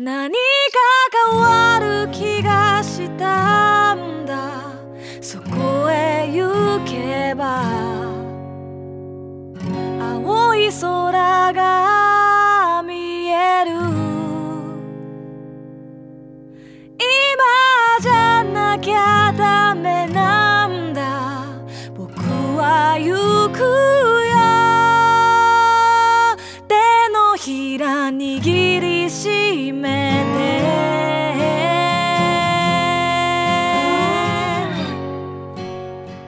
何か変わる気がしたんだ。そこへ行けば青い空が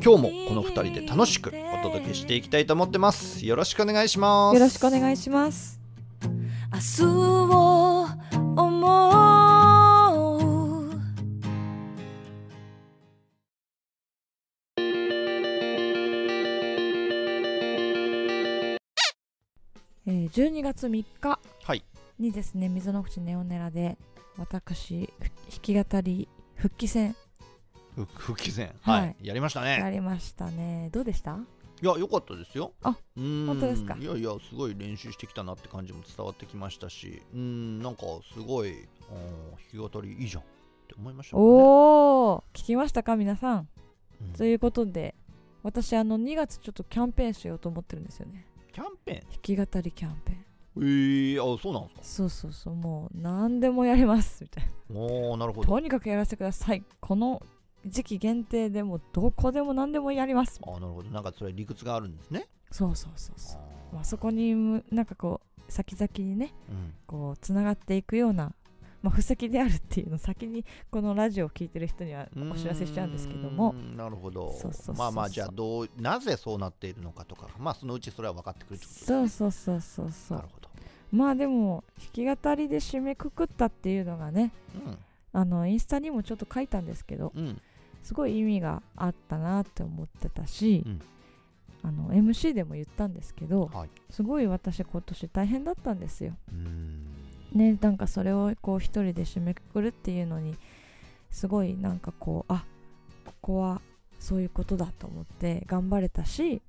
今日もこの2人で楽しくお届けしていきたいと思ってます。よろしくお願いします。よろしくお願いします。明日を思う。えー、12月3日はい。にですね、水の口ネオネラで私弾き語り復帰戦ふ復帰戦はいはい、やりましたねやりましたね。どうでした？いや良かったですよあうーん本当ですか？いやいやすごい練習してきたなって感じも伝わってきましたしうーんなんかすごいあー弾き語りいいじゃんって思いましたねおお、聞きましたか皆さん？うんということで、私あの2月ちょっとキャンペーンしようと思ってるんですよね。キャンペ弾き語りキャンペーン。ーンえー、あそうなんですそうそうそう、もう何でもやりますみたいな。かおーなるほどとにかくやらせてください。この時期限定でもどこでも何でもやります。あなるほど。なんかそれ理屈があるんですね。そうそうそうそう。あまあ、そこにむなんかこう先々にねーうん。こうつながっていくような、まあ、布石であるっていうのを先にこのラジオを聞いてる人にはお知らせしちゃうんですけども。なるほど。そうそうまあまあじゃあどうなぜそうなっているのかとかまあそのうちそれは分かってくるってことですね。そうそうそうそうそう。なるほど。まあでも弾き語りで締めくくったっていうのがねあのインスタにもちょっと書いたんですけどうんうんすごい意味があったなって思ってたし、うん。あの MC でも言ったんですけどはい。すごい私今年大変だったんですよ。ねなんかそれをこう一人で締めくくるっていうのにすごいなんかこうあここはそういうことだと思って頑張れたし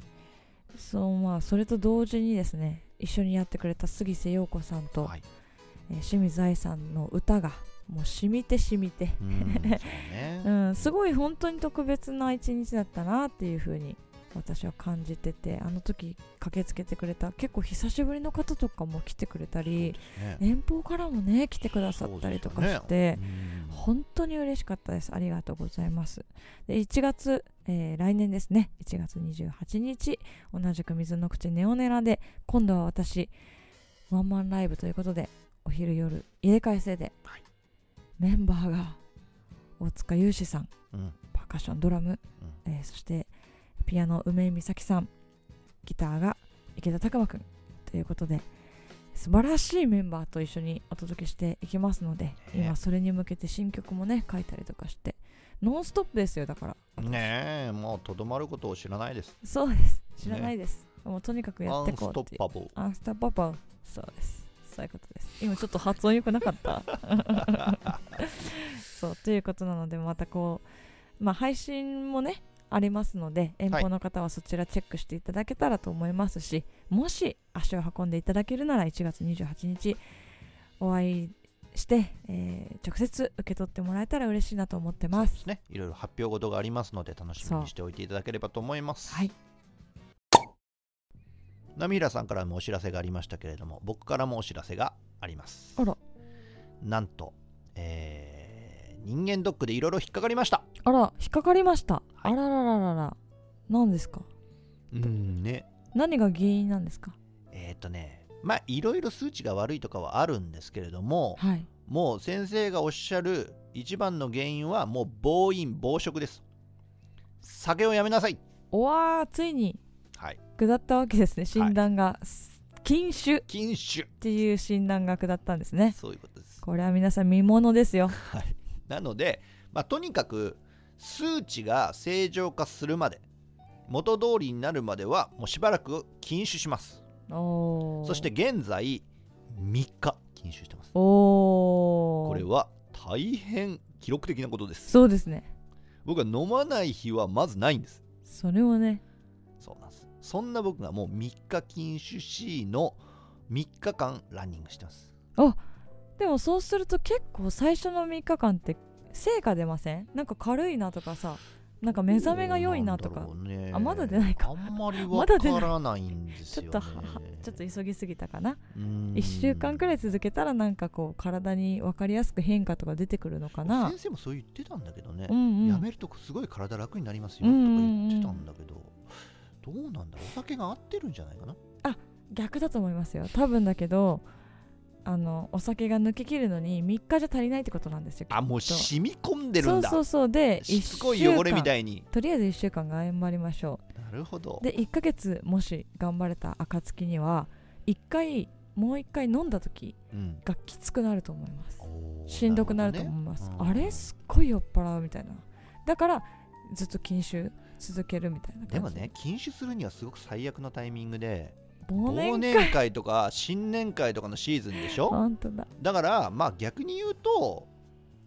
そうまあそれと同時にですね一緒にやってくれた杉瀬陽子さんと、はい。えー清水愛さんの歌がもう染みて染みて、うーんそうねうん、すごい本当に特別な一日だったなっていう風に私は感じててあの時駆けつけてくれた結構久しぶりの方とかも来てくれたりね。遠方からもね来てくださったりとかして、ね。本当に嬉しかったです。ありがとうございます。で1月、えー来年ですね。1月28日同じく水の口ネオネラで今度は私ワンマンライブということでお昼夜入れ替え制で、はい。メンバーが大塚裕志さんうん。うんパーカッションドラム、えーそしてピアノ梅井美咲さんギターが池田拓磨くんということで素晴らしいメンバーと一緒にお届けしていきますので、今それに向けて新曲もね書いたりとかしてノンストップですよだから。ねえもうとどまることを知らないです。そうです。知らないです、もうとにかくやってこうっていう。トッパブ。ルアンストッパパそうです。そういうことです。今ちょっと発音良くなかった そうということなのでまたこうまあ配信もねありますので遠方の方はそちらチェックしていただけたらと思いますし、もし足を運んでいただけるなら1月28日お会いして、えー直接受け取ってもらえたら嬉しいなと思ってます。ね。いろいろ発表事がありますので楽しみにしておいていただければと思います。はい。波平さんからもお知らせがありましたけれども僕からもお知らせがあります。あら。なんと、えー人間ドックでいろいろ引っかかりました。あら引っかかりました、はい。あららららら。何ですか？うんね。何が原因なんですか？えーっ、とねまあいろいろ数値が悪いとかはあるんですけれどもはい。もう先生がおっしゃる一番の原因はもう暴飲暴食です。酒をやめなさい。おわーついにはい。下ったわけですね。診断が、禁酒。っ禁酒。ていう診断学だったんですね。そういうことです。これは皆さん見ものですよ。はいなので、まあ、とにかく数値が正常化するまで元通りになるまではもうしばらく禁酒します。そして現在3日禁酒してます。これは大変記録的なことです。そうですね。僕は飲まない日はまずないんです。それをね。そうなんです。そんな僕がもう3日禁酒 C の3日間ランニングしてますでもそうすると結構最初の3日間って成果出ません？なんか軽いなとかさなんか目覚めが良いなとか。ね。あまだ出ないか。あんまりわまだ出ないからないんですよ、ね、ちょっとちょっと急ぎすぎたかな。うーん。1週間くらい続けたらなんかこう体に分かりやすく変化とか出てくるのかな。先生もそう言ってたんだけどね、うんうん。やめるとすごい体楽になりますよとか言ってたんだけど、どうなんだお酒が合ってるんじゃないかな？逆だと思いますよ。多分だけどあのお酒が抜けきるのに3日じゃ足りないってことなんですよあもう染み込んでるんだ。そうそうそう。でしつこい汚れみたいいにとりあえず1週間頑張りましょなるほど。うで1ヶ月もし頑張れた暁には1回もう1回飲んだ時うん。がきつくなると思います。おーしんどくなると思います、うんあれすっごい酔っ払うみたいな。だからずっと禁酒続けるみたいな感じ。でもね禁酒するにはすごく最悪なタイミングで忘年会とか新年会とかのシーズンでしょ？本当だ。だからまあ逆に言うと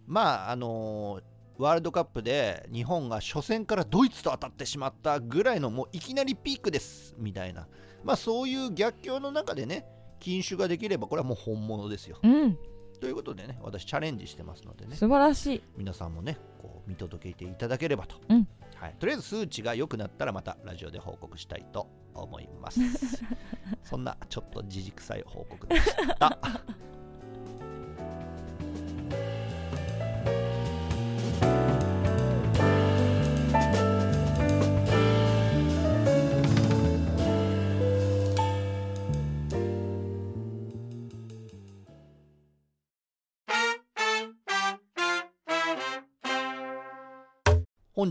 まああのーワールドカップで日本が初戦からドイツと当たってしまったぐらいのもういきなりピークですみたいな。まあそういう逆境の中でね禁酒ができればこれはもう本物ですよ。うん。ということでね私チャレンジしてますのでね。素晴らしい。皆さんもねこう見届けていただければと、うんはい、とりあえず数値が良くなったらまたラジオで報告したいと思います。そんなちょっとじじくさい報告でした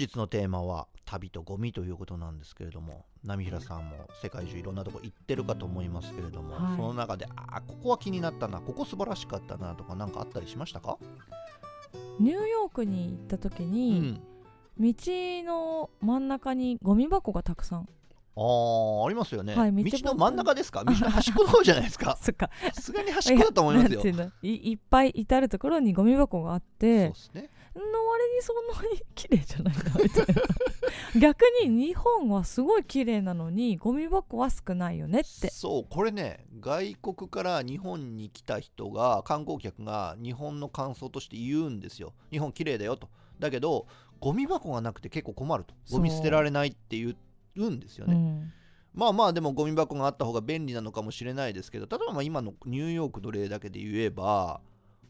日のテーマは旅とゴミということなんですけれども波平さんも世界中いろんなとこ行ってるかと思いますけれども、はい。その中であーここは気になったなここ素晴らしかったなとか何かあったりしましたか、ニューヨークに行った時うに、ん、道の真ん中にゴミ箱がたくさん。あーありますよね、はい道道の真ん中ですか？道の端っこの方じゃないですか？そっか。さすがに端っこだと思いますよ。いいいっぱい至る所にゴミ箱があっそうてですねの割にそんなに綺麗じゃないなみたいな。逆に日本はすごい綺麗なのにゴミ箱は少ないよねって。そうこれね外国から日本に来た人が観光客が日本の感想として言うんですよ。日本綺麗だよと。だけどゴミ箱がなくて結構困ると。ゴミ捨てられないって言うんですよね、うん。まあまあでもゴミ箱があった方が便利なのかもしれないですけど例えばまあ今のニューヨークの例だけで言えば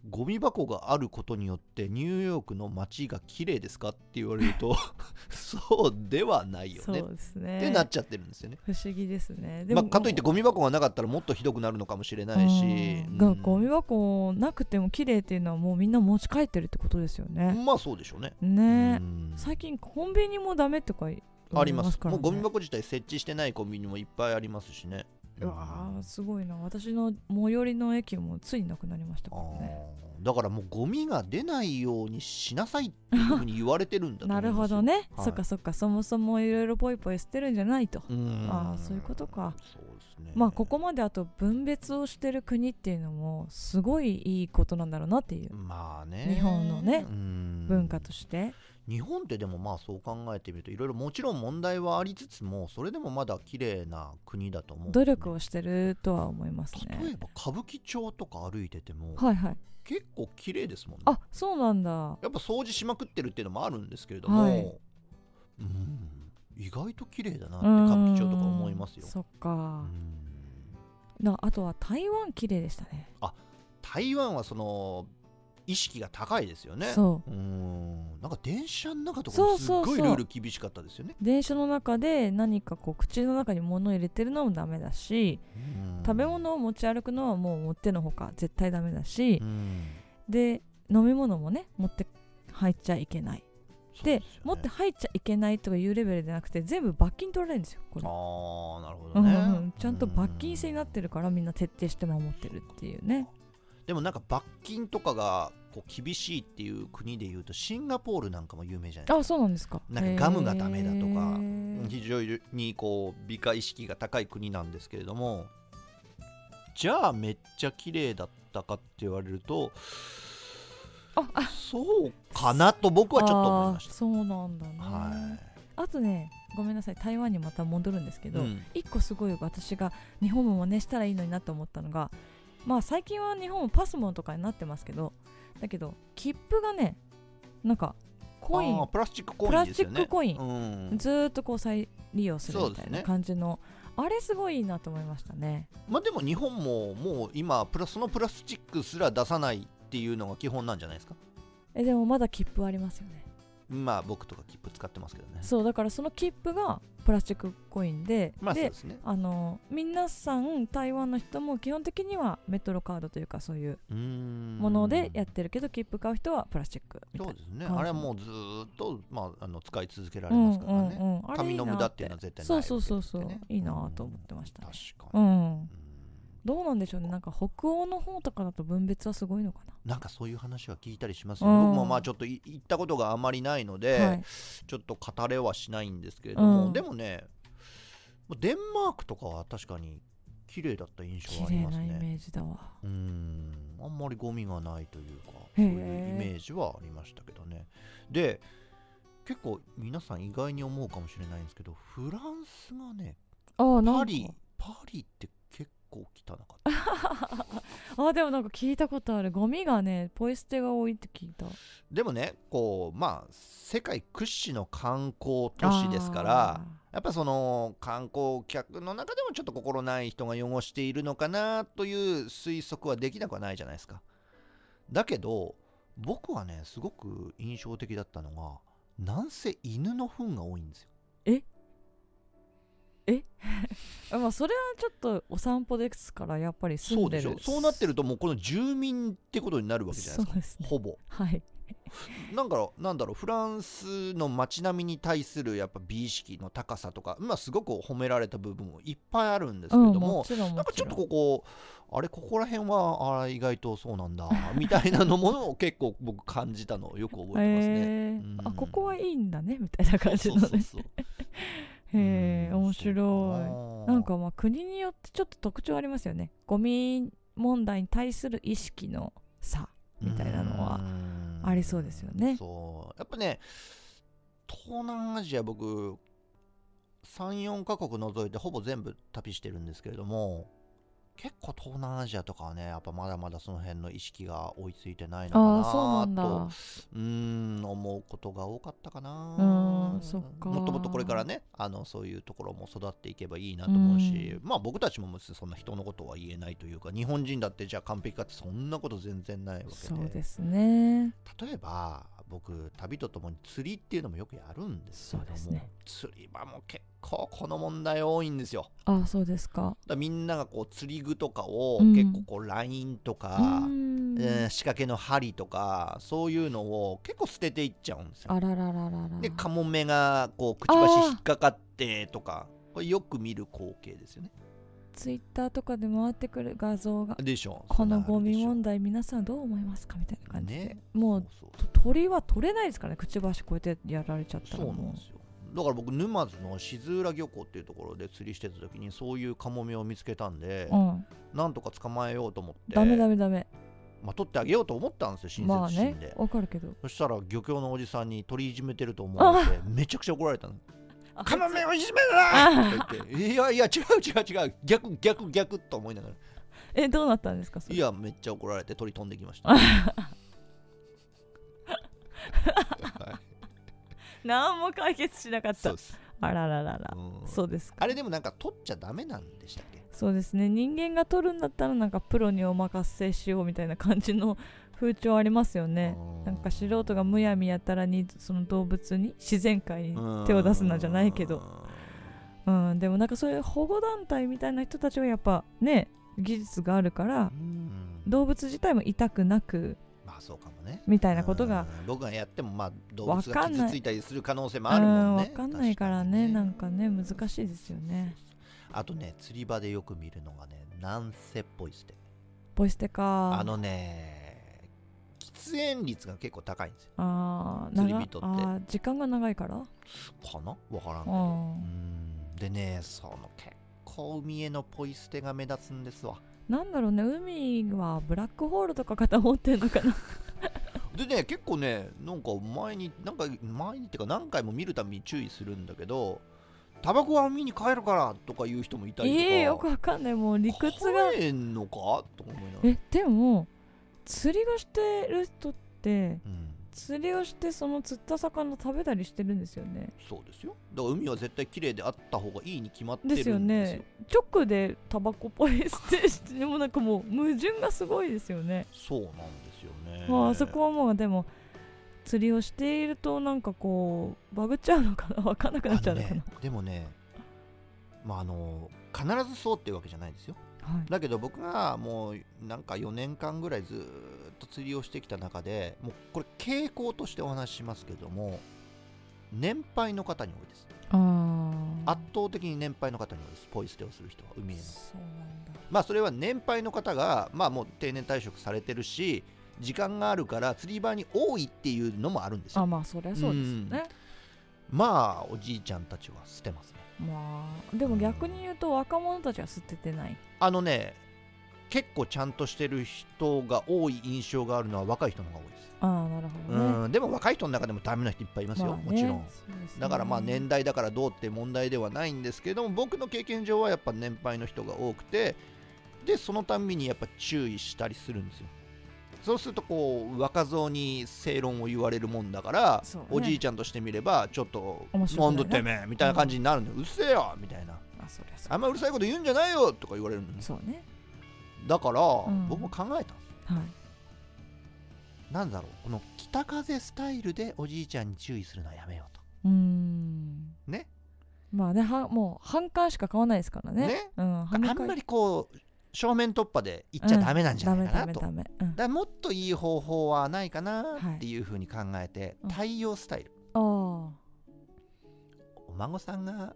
ゴミ箱があることによってニューヨークの街が綺麗ですかって言われると そうではないよそねうですね。ってなっちゃってるんですよね。不思議ですね。まあ、かといってゴミ箱がなかったらもっとひどくなるのかもしれないし、うん。ゴミ箱なくても綺麗っていうのはもうみんな持ち帰ってるってことですよね、まあそうでしょうね。ね。うん。最近コンビニもダメとか言ありますから、ね、もうゴミ箱自体設置してないコンビニもいっぱいありますしね。うわーすごいな。私の最寄りの駅もついなくなりましたあからね。ー。だからもうゴミが出ないようにしなさいっていうふうに言われてるんだ ないるほどね、はい。そっかそっか。そもそもいろいろポイポイ捨てるんじゃないと、うん。ああそういうことか。そうですね。まあここまであと分別をしてる国っていうのもすごいいいことなんだろうなっていう。まあね。日本のねうん。文化として、日本ってでもまあそう考えてみるといろいろもちろん問題はありつつもそれでもまだ綺麗な国だと思う、努力をしてるとは思います例えねば歌舞伎町とか歩いててもはいはい。結構綺麗ですもんね。あそうなんだ。やっぱ掃除しまくってるっていうのもあるんですけれども、はい。うん意外と綺麗だなって歌舞伎町とか思いますよ。そっうかん。なあとは台湾綺麗でしたね。台湾はその意識が高いですよね。そう。うん。なんか電車の中とかもすごいルール厳しかったですよね。電車の中で何かこう口の中に物を入れてるのもダメだしうん。食べ物を持ち歩くのはもう持ってのほか絶対ダメだしうん。で飲み物もね持って入っちゃいけない。でね。持って入っちゃいけないとかいうレベルじゃなくて全部罰金取られるんですよこれ。ああなるほどね、んうんちゃんと罰金制になってるからみんな徹底して守ってるっていうねでもなんか罰金とかがこう厳しいっていう国でいうとシンガポールなんかも有名じゃないですか。あそうなんですか。なんかガムがダメだとか非常にこう美化意識が高い国なんですけれどもじゃあめっちゃ綺麗だったかって言われるとああ。そうかなと僕はちょっと思いましあーそうなんだね、た。はあとねごめんなさい。台湾にまた戻るんですけい、ど、うん。一個すごい私が日本も真似したらいいのになと思ったのがまあ最近は日本もパスモとかになってますけどだけど切符がねなんかコインプラスチックコプラスチインですよね。ックコイン、うん。ずーっとこう再利用するみたいな感じの、あれすごいいいなと思いましたね。まあでも日本ももう今プラそのプラスチックすら出さないっていうのが基本なんじゃないですか？えでもまだ切符ありますよねまあ僕とか切符使ってますけどね。そうだからその切符がプラスチックコインで、でまあの皆さん台湾の人も基本的にはメトロカードというかそういうものでやってるけど切符買う人はプラスチックそうですね。あれはもうずーっと、まあ、あの使い続けられうんますからね、うんうんあれい紙の無駄っていうのは絶対ないそうそうそうそう、いいなと思ってましたね。確かに、うん。うんどうなんでしょうね。なんか北欧の方とかだと分別はすごいのかな。んかそういう話は聞いたりしますよ、うん。僕もまあちょっとい行ったことがあまりないので、なはい。ちょっと語れはしないんですけれども、うん。でもねデンマークとかは確かに綺麗だった印象はあり綺麗なイますねメージだわ。うん。あんまりゴミがないというかそういうイメージはありましたけどね。で結構皆さん意外に思うかもしれないんですけどフランスがねああなんか。パリパリって結構汚かった。あでもなんか聞いたことある。ゴミがねポイ捨てが多いって聞いた。でもねこうまあ世界屈指の観光都市ですからやっぱその観光客の中でもちょっと心ない人が汚しているのかなという推測はできなくはないじゃないですか。だけど僕はねすごく印象的だったのがなんせ犬の糞が多いんですよあ まあそれはちょっとお散歩ですからやっぱり住そうんででるしょ。そうなってるともうこの住民ってことになるわけじゃないですか。そうですね。ほぼ。はい。なんだろうなんだろうフランスの街並みに対するやっぱ美意識の高さとかまあすごく褒められた部分もいっぱいあるんですけうんれども、なんかちょっとここあれここら辺はあ意外とそうなんだ みたいなのものを結構僕感じたのをよく覚えてますね。へー。うん。あここはいいんだねみたいな感じのね。そうそうそうへえうん面白い。なんかまあ国によってちょっと特徴ありますよね。ゴミ問題に対する意識の差みたいなのはうん。ありそうですよね。そう。やっぱね東南アジア僕34カ国除いてほぼ全部旅してるんですけれども結構東南アジアとかはねやっぱまだまだその辺の意識が追いついてないのかなとうーん思うことが多かったかな。か。もっともっとこれからねあのそういうところも育っていけばいいなと思うし、まあ僕たちも別にそんな人のことは言えないというか日本人だってじゃあ完璧かってそんなこと全然ないわけで。そうですね。例えば僕旅とともに釣りっていうのもよくやるんですけども、そうですね。釣り場も結構この問題多いんですよ。あそうですか。みんながこう釣り具とかをうん。結構こうラインとか、うーん。えー仕掛けの針とかそういうのを結構捨てていっちゃうんですよ。あららららら。でカモメがこうくちばし引っかかってとかこれよく見る光景ですよねツイッターとかで回ってくる画像がでしょ。このゴミ問題題皆さんどう思いますかみたいな感じ。で、ね。もう鳥は取れないですからね。くちばしこうやってやられちゃったら。そうなんもですよ。だから僕沼津の静浦漁港っていうところで釣りしてた時にそういうカモメを見つけたんで、う、うん、なんとか捕まえようと思って。ダメダメダメ。まあ、取ってあげようと思ったんですよ親まあね切心で、わかるけど。そしたら漁協のおじさんに鳥いじめてると思われてめちゃくちゃ怒られたの。あカモメをいじめるなって言って。いやいや違う違う違う。逆逆逆と思いながら。えどうなったんですかいやめっちゃ怒られて鳥飛んできました、はい。何も解決しなかった。あらららら。うん。そうですか。あれでもなんか取っちゃダメなんでしたっけ？そうですね。人間が取るんだったらなんかプロにお任せしようみたいな感じの風潮ありますよね。なんか素人がむやみやたらにその動物に自然界に手を出すなじゃないけど。うん。でもなんかそういう保護団体みたいな人たちはやっぱね技術があるからうん。動物自体も痛くなくまあそうかもね。みたいなことがうん。僕がやってもまあ動わ物が傷ついたりする可能性もうんあるもんね。わかんないからね。確なんかね難しいですよね。あとね釣り場でよく見るのがね南西っぽい捨てポイ捨てか。あのね喫煙率が結構高いんですよ。あ釣り人って。時間が長いから？かな？わからんけど。うんうん。でねその結構海へのポイ捨てが目立つんですわ。なんだろうね海はブラックホールとか型持ってんのかな。でね結構ねなんか前になんか前にっていうか何回も見るたびに注意するんだけどタバコは海に帰るからとか言う人もいたりとか。ええよくわかんない。もう理屈が。帰んのか？と思いながら。えでも釣りをしてる人ってうん。釣りをしてその釣った魚食べたりしてるんですよね。そうですよ。だから海は絶対綺麗であった方がいいに決まってるんですよ。ですよね。直でタバコポイ捨てしてでもなんかもう矛盾がすごいですよね。そうなんですよね。まああそこはもうでも釣りをしているとなんかこうバグっちゃうのかな？分かんなくなっちゃうのかな、ねでもねまああの必ずそうっていうわけじゃないですよはい。だけど僕がもうなんか4年間ぐらいずーっと釣りをしてきた中でもうこれ傾向としてお話ししますけども年配の方に多いです。圧倒的に年配の方に多いですポイ捨てをする人は海への。まあそれは年配の方がまあもう定年退職されてるし時間があるから釣り場に多いっていうのもあるんですよ。あまあそりゃそうですよね。まあおじいちゃんたちは捨てますねまあでも逆に言うと若者たちは捨ててない。あのね結構ちゃんとしてる人が多い印象があるのは若い人の方が多いです、ああなるほどね。うんでも若い人の中でもダメな人いっぱいいますよ、まあねもちろん。ね。だからまあ年代だからどうって問題ではないんですけども僕の経験上はやっぱ年配の人が多くてでそのたんびにやっぱ注意したりするんですよそうするとこう若造に正論を言われるもんだから、ね。おじいちゃんとしてみればちょっと「面白くなんだてめえ」みたいな感じになるんだよ、うっせえよみたいな。あそあんまうるさいこと言うんじゃないよとか言われるのねそうね。だから、ん。僕も考えたんはい。なんだろうこの北風スタイルでおじいちゃんに注意するのはやめようと。うーん。ね。まあねはもう反感しか買わないですからね。ね。うん、あんまりりこう正面突破で言っちゃダメなんじゃないかなと、だもっといい方法はないかなはいっていうふうに考えて、うん。対応スタイル。お孫さんが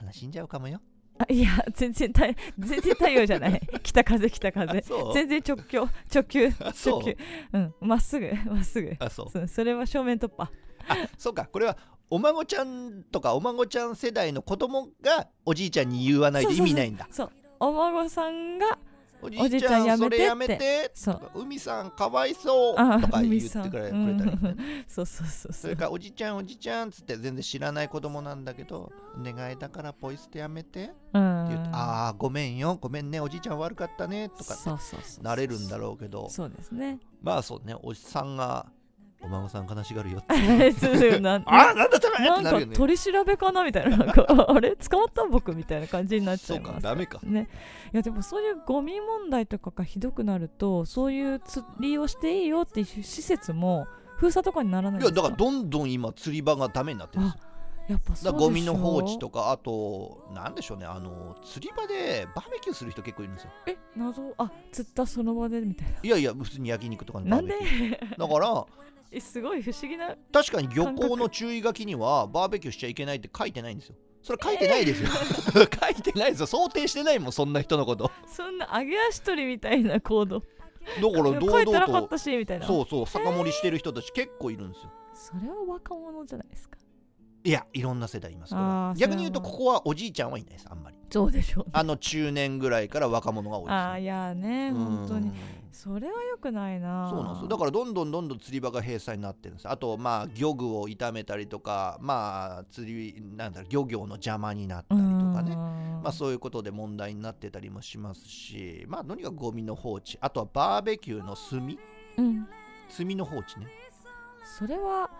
悲しんじゃうかもよ。ああいや全然太全然太陽じゃない。北風北風。全然直球直球直球。うんまっすぐまっすぐ。あそう。そうそれは正面突破。あそうか。これはお孫ちゃんとかお孫ちゃん世代の子供がおじいちゃんに言わないと意味ないんだ。そうお孫さんがおじいちゃんやめてやめてそう。海さんかわいそう。あとか言ってくれくれたらいいん。だよねそうそうそう。それからおじちゃんおじちゃんっつって全然知らない子供なんだけどお願いだからポイ捨てやめてってうん。言ああごめんよごめんねおじいちゃん悪かったねとかなれるんだろうけど。そうですね。まあそうねおじさんがお孫さん悲しがるよって。ああなんだためなんか取り調べかなみたいな。なんか あれ捕まった僕みたいな感じになっちゃいます。かダメか。ね、いやでもそういうゴミ問題とかがひどくなるとそういう釣りをしていいよっていう施設も封鎖とかにならないいんですか？やだからどんどん今釣り場がダメになってるやっぱそうゴミの放置とかあとなんでしょうねあの釣り場でバーベキューする人結構いるんですよ。え謎？あ釣ったその場でみたいいやいや普通に焼肉とかのななんバーベキュで？ーだからえすごい不思議な確かに漁港の注意書きにはバーベキューしちゃいけないって書いてないんですよ。それ書いてないですよ、書いてないですよ。想定してないもんそんな人のこと。そんな揚げ足取りみたいな行動。だから堂々と。そうそう酒盛りしてる人たち結構いるんですよ。それは若者じゃないですかいやいろんな世代いますから逆に言うとここはおじいちゃんはいないですあんまり。そうでしょうね。あの中年ぐらいから若者が多いです、ね、あーいやねうん。本当に。それは良くないな。そうなんですよ。だからどんどんどんどん釣り場が閉鎖になってるんですあとまあ漁具を傷めたりとかまあ釣りなんだろう漁業の邪魔になったりとかね。まあそういうことで問題になってたりもしますしまあとにかくゴミの放置。あとはバーベキューの炭。うん。炭の放置ね。それは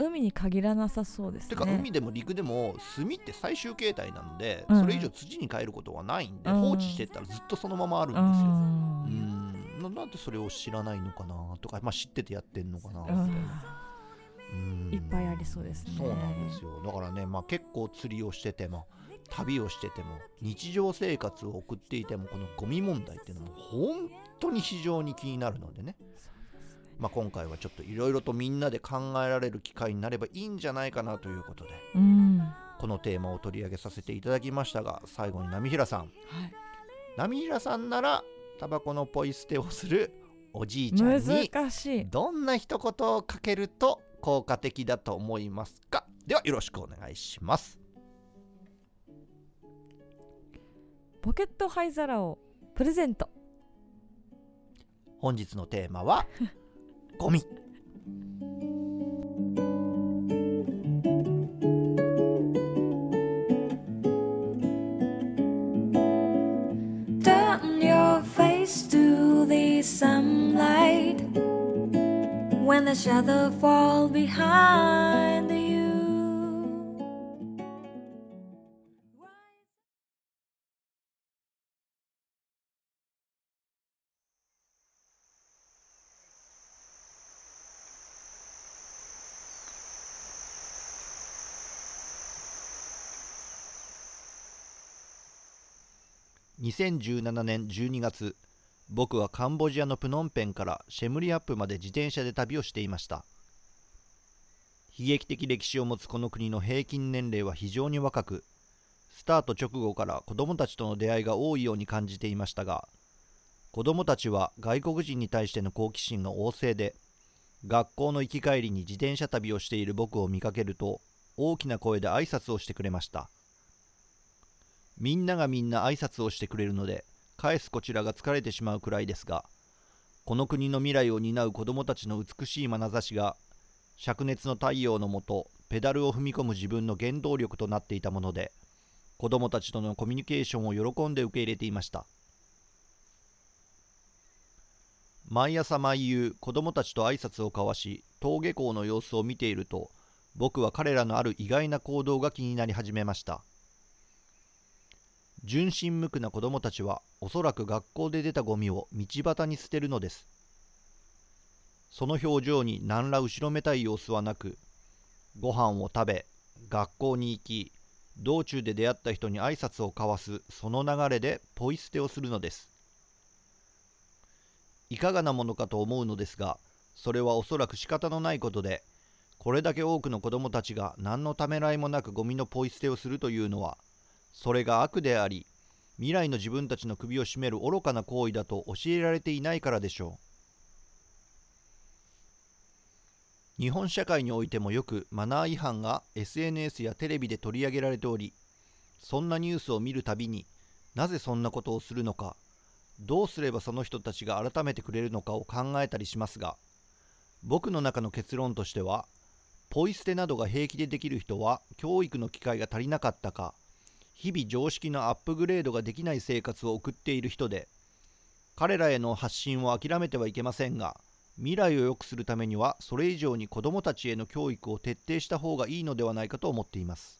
海に限らなさそうですね。てか海でも陸でも炭って最終形態なので、うん。それ以上土に変えることはないんで、うん。放置してったらずっとそのままあるんうですよ。ん。うん。ななんでそれを知らないのかなとか、まあ、知っててやってんのかなみたいいっぱいありそうですね。そうなんですよ。だからね、まあ、結構釣りをしてても旅をしてても日常生活を送っていてもこのゴミ問題っていうのも本当に非常に気になるのでねまあ、今回はちょっといろいろとみんなで考えられる機会になればいいんじゃないかなということでうん。このテーマを取り上げさせていただきましたが最後に波平さん。はい。波平さんならタバコのポイ捨てをするおじいちゃんにどんな一言をかけると効果的だと思いますか？ではよろしくお願いします。ポケット灰皿をプレゼント。本日のテーマは？Turn your face to the sunlight. When the shadows fall behind 2017年12月僕はカンボジアのプノンペンからシェムリアップまで自転車で旅をしていました。悲劇的歴史を持つこの国の平均年齢は非常に若くスタート直後から子供たちとの出会いが多いように感じていましたが子供たちは外国人に対しての好奇心が旺盛で学校の行き帰りに自転車旅をしている僕を見かけると大きな声で挨拶をしてくれました。みんながみんな挨拶をしてくれるので返すこちらが疲れてしまうくらいですがこの国の未来を担う子供たちの美しい眼差しが灼熱の太陽のもとペダルを踏み込む自分の原動力となっていたもので子供たちとのコミュニケーションを喜んで受け入れていました。毎朝毎夕子供たちと挨拶を交わし登下校の様子を見ていると僕は彼らのある意外な行動が気になり始めました。純真無垢な子供たちはおそらく学校で出たゴミを道端に捨てるのです。その表情に何ら後ろめたい様子はなくご飯を食べ学校に行き道中で出会った人に挨拶を交わすその流れでポイ捨てをするのです。いかがなものかと思うのですがそれはおそらく仕方のないことでこれだけ多くの子供たちが何のためらいもなくゴミのポイ捨てをするというのはそれが悪であり未来の自分たちの首を絞める愚かな行為だと教えられていないからでしょう。日本社会においてもよくマナー違反が SNS やテレビで取り上げられておりそんなニュースを見るたびになぜそんなことをするのかどうすればその人たちが改めてくれるのかを考えたりしますが僕の中の結論としてはポイ捨てなどが平気でできる人は教育の機会が足りなかったか日々常識のアップグレードができない生活を送っている人で彼らへの発信を諦めてはいけませんが未来を良くするためにはそれ以上に子どもたちへの教育を徹底した方がいいのではないかと思っています。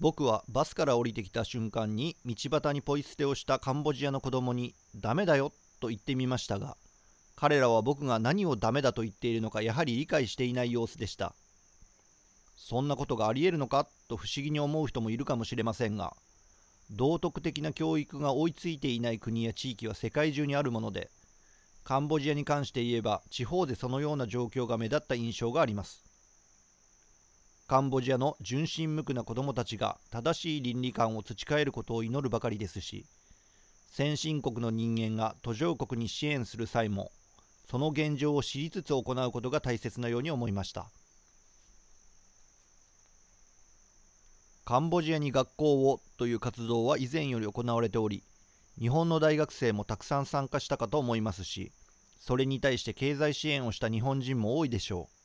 僕はバスから降りてきた瞬間に道端にポイ捨てをしたカンボジアの子供に「ダメだよ」と言ってみましたが彼らは僕が何をダメだと言っているのかやはり理解していない様子でした。そんなことがありえるのかと不思議に思う人もいるかもしれませんが道徳的な教育が追いついていない国や地域は世界中にあるものでカンボジアに関して言えば地方でそのような状況が目立った印象があります。カンボジアの純真無垢な子どもたちが正しい倫理観を培えることを祈るばかりですし先進国の人間が途上国に支援する際もその現状を知りつつ行うことが大切なように思いました。カンボジアに学校をという活動は以前より行われており日本の大学生もたくさん参加したかと思いますしそれに対して経済支援をした日本人も多いでしょう。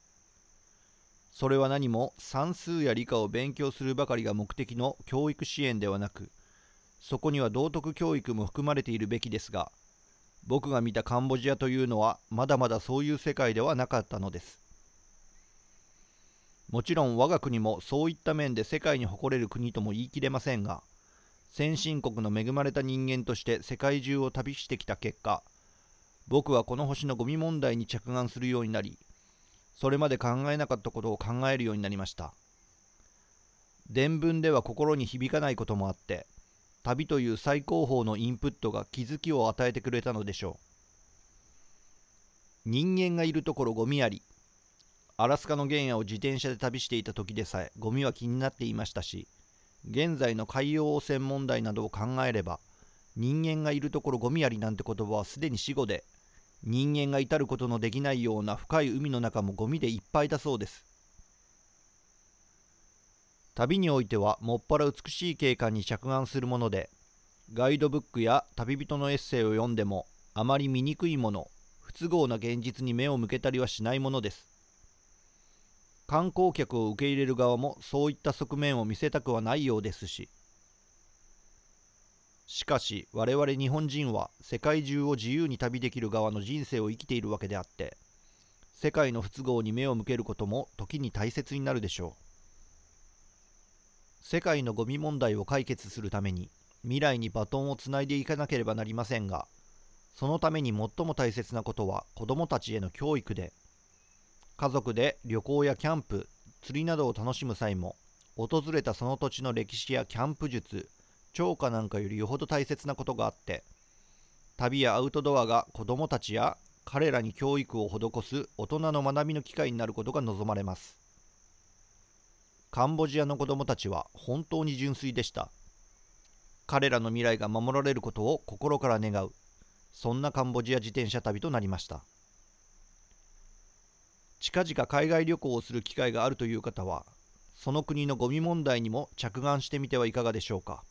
それは何も算数や理科を勉強するばかりが目的の教育支援ではなくそこには道徳教育も含まれているべきですが僕が見たカンボジアというのはまだまだそういう世界ではなかったのです。もちろん我が国もそういった面で世界に誇れる国とも言い切れませんが先進国の恵まれた人間として世界中を旅してきた結果僕はこの星のゴミ問題に着眼するようになりそれまで考えなかったことを考えるようになりました。伝聞では心に響かないこともあって旅という最高峰のインプットが気づきを与えてくれたのでしょう。人間がいるところゴミありアラスカの原野を自転車で旅していた時でさえゴミは気になっていましたし現在の海洋汚染問題などを考えれば人間がいるところゴミありなんて言葉はすでに死語で人間が至ることのできないような深い海の中もゴミでいっぱいだそうです。旅においてはもっぱら美しい景観に着眼するものでガイドブックや旅人のエッセイを読んでもあまり見にくいもの不都合な現実に目を向けたりはしないものです。観光客を受け入れる側もそういった側面を見せたくはないようですし。しかし我々日本人は世界中を自由に旅できる側の人生を生きているわけであって世界の不都合に目を向けることも時に大切になるでしょう。世界のゴミ問題を解決するために未来にバトンをつないでいかなければなりませんがそのために最も大切なことは子どもたちへの教育で家族で旅行やキャンプ釣りなどを楽しむ際も訪れたその土地の歴史やキャンプ術釣果なんかよりよほど大切なことがあって旅やアウトドアが子どもたちや彼らに教育を施す大人の学びの機会になることが望まれます。カンボジアの子どもたちは本当に純粋でした。彼らの未来が守られることを心から願う。そんなカンボジア自転車旅となりました。近々海外旅行をする機会があるという方はその国のゴミ問題にも着眼してみてはいかがでしょうか。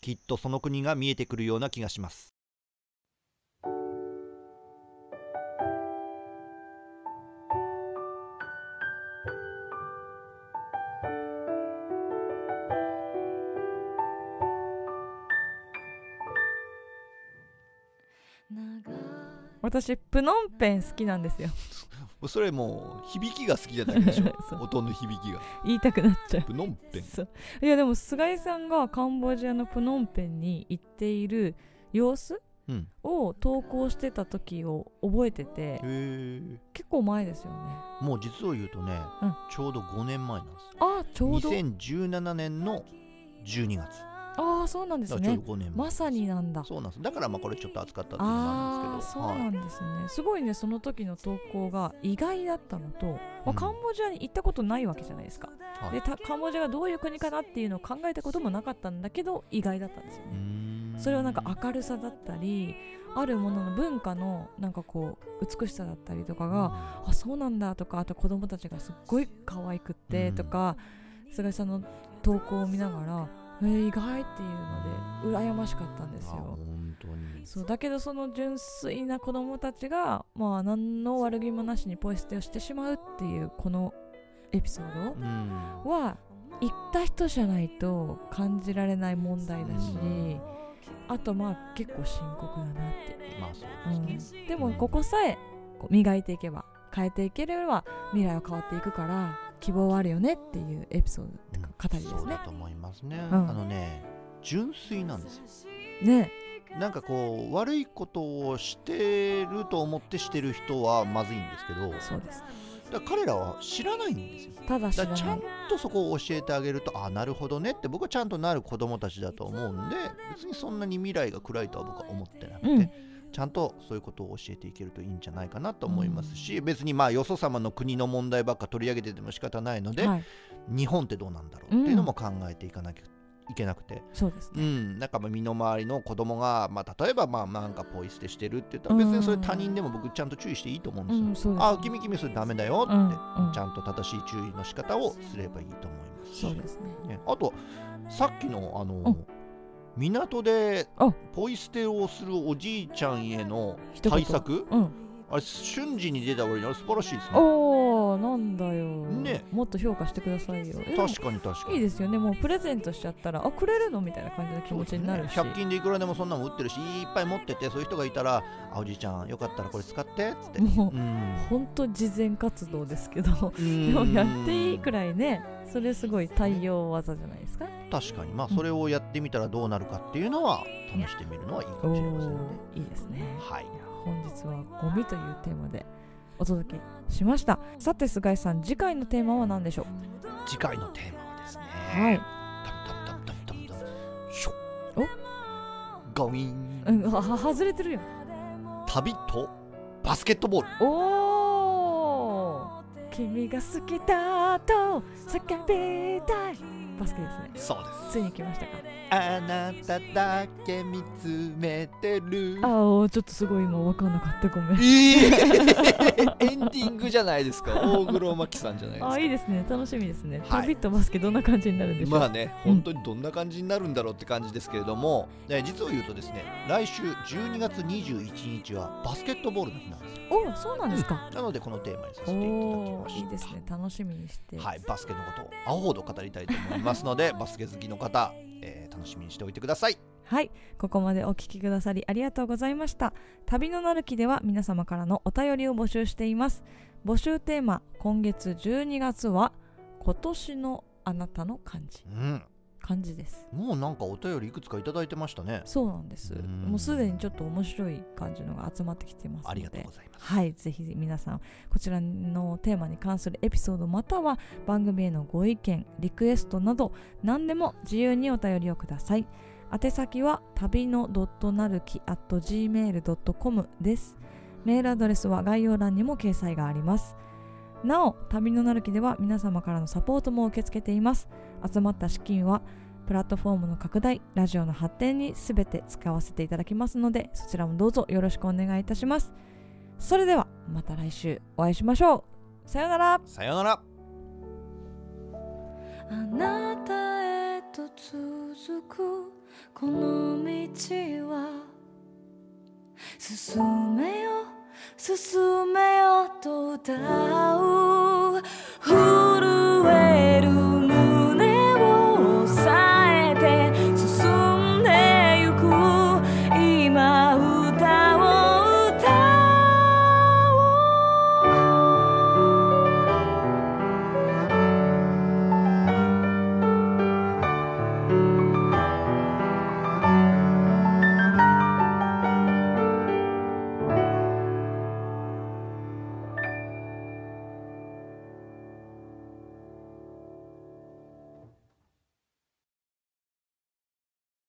きっとその国が見えてくるような気がします。私プノンペン好きなんですよ それもう響きが好きじゃないでしょ。音の響きが。言いたくなっちゃう。プノンペン。そう。いやでも菅井さんがカンボジアのプノンペンに行っている様子うん。を投稿してた時を覚えてて結構前ですよね。もう実を言うとね、うん。ちょうど5年前なんですあちょうど。2017年の12月ああそうなんですね。だからちょうど5年前。まさになんだ。そうなんです。だからまあこれちょっと暑かったっていうのもんですけど。なんですね、すごいねその時の投稿が意外だったのと、まあうんカンボジアに行ったことないわけじゃないですか、はい。でたカンボジアがどういう国かなっていうのを考えたこともなかったんだけど意外だったんですようね、それはなんか明るさだったりあるものの文化のなんかこう美しさだったりとかが、あそうなんだとかあと子供たちがすっごい可愛くってとか、菅井さんの投稿を見ながらえー意外っていうので羨ましかったんですあよそうだけどその純粋な子供たちがまあ何の悪気もなしにポイ捨てをしてしまうっていうこのエピソーうん。ドは行った人じゃないと感じられない問題だし、うんあとまあ結構深刻だなって。まあそうですね、うん、でもここさえ磨いていけば変えていければ未来は変わっていくから希望はあるよねっていうエピソードっていうか語りですね。そうだ。と思いますね、うん。あのね純粋なんですよ。ねなんかこう悪いことをしてると思ってしてる人はまずいんですけどそうです。ら彼らは知らないんですよ。ただちゃん。とそこを教えてあげるとあなるほどねって僕はちゃんとなる子供たちだと思うんで別にそんなに未来が暗いとは僕は思ってなくて、うんちゃんとそういうことを教えていけるといいんじゃないかなと思いますし、別にまあよそ様の国の問題ばっか取り上げてても仕方ないので、はい、日本ってどうなんだろうっていうのも考えていかなきゃいけなくて、そうですね。うん、なんかまあ身の回りの子供が、まあ、例えばまあなんかポイ捨てしてるって言ったら別にそれ他人でも僕ちゃんと注意していいと思うんですよ。うん、そうです、あ君君それダメだよって、うんうん。ちゃんと正しい注意の仕方をすればいいと思います。しそうですね。ね、あとさっきのあの、うん港であ。ポイ捨てをするおじいちゃんへの対策？うん。あれ瞬時に出た俺にあれ素晴らしいですねおー、なんだよ。ねもっと評価してくださいよ。え確かに確かにいいですよね。もうプレゼントしちゃったら、あ、くれるのみたいな感じの気持ちになるし。ね100均でいくらでもそんなの売ってるしいっぱい持っててそういう人がいたらあおじいちゃんよかったらこれ使ってっつってもう、うん本当慈善活動ですけど、う んでもやっていいくらいね、それすごい対応技じゃないですか。確かにまあそれをやってみたらどうなるかっていうのは試してみるのはいいかおもしれませんねー、いいですね。はい本日はゴミというテーマでお届けしました。さて菅井さん次回のテーマは何でしょう？次回のテーマはですねはい、タムタムタムタムタムタムショおゴインうん、はは外れてるよ旅とバスケットボールおお君が好きだと叫びたいバスケですね。そうです。ついに来ましたか。あなただけ見つめてる。あーちょっとすごい今分かんなかった。ごめん。いい。エンディングじゃないですか。大黒摩季さんじゃないですか。あーいいですね。楽しみですね、はい。旅とバスケどんな感じになるんでしょう、まあね、うん本当にどんな感じになるんだろうって感じですけれども、え実を言うとですね、来週12月21日はバスケットボールの日なんですよ。おおそうなんですか、なのでこのテーマにさせていただきました。いいですね。楽しみにして。はい、バスケのことを青ほど語りたいと思いますので、バスケ好きの方、えー楽しみにしておいてください。はい、ここまでお聞きくださりありがとうございました。旅のなる木では皆様からのお便りを募集しています。募集テーマ、今月12月は、今年のあなたの漢字。うん、漢字です。もうなんかお便りいくつかいただいてましたね。そうなんです。うんもうすでにちょっと面白い感じのが集まってきてますので。ありがとうございます。はい、ぜひ皆さんこちらのテーマに関するエピソードまたは番組へのご意見リクエストなど何でも自由にお便りをください宛先は旅のドットなるき at gmail.com ですメールアドレスは概要欄にも掲載がありますなお旅のなるきでは皆様からのサポートも受け付けています集まった資金はプラットフォームの拡大ラジオの発展にすべて使わせていただきますのでそちらもどうぞよろしくお願いいたします。それではまた来週お会いしましょう。さようなら。さようなら。あなたへと続くこの道は進めよ進めよと歌う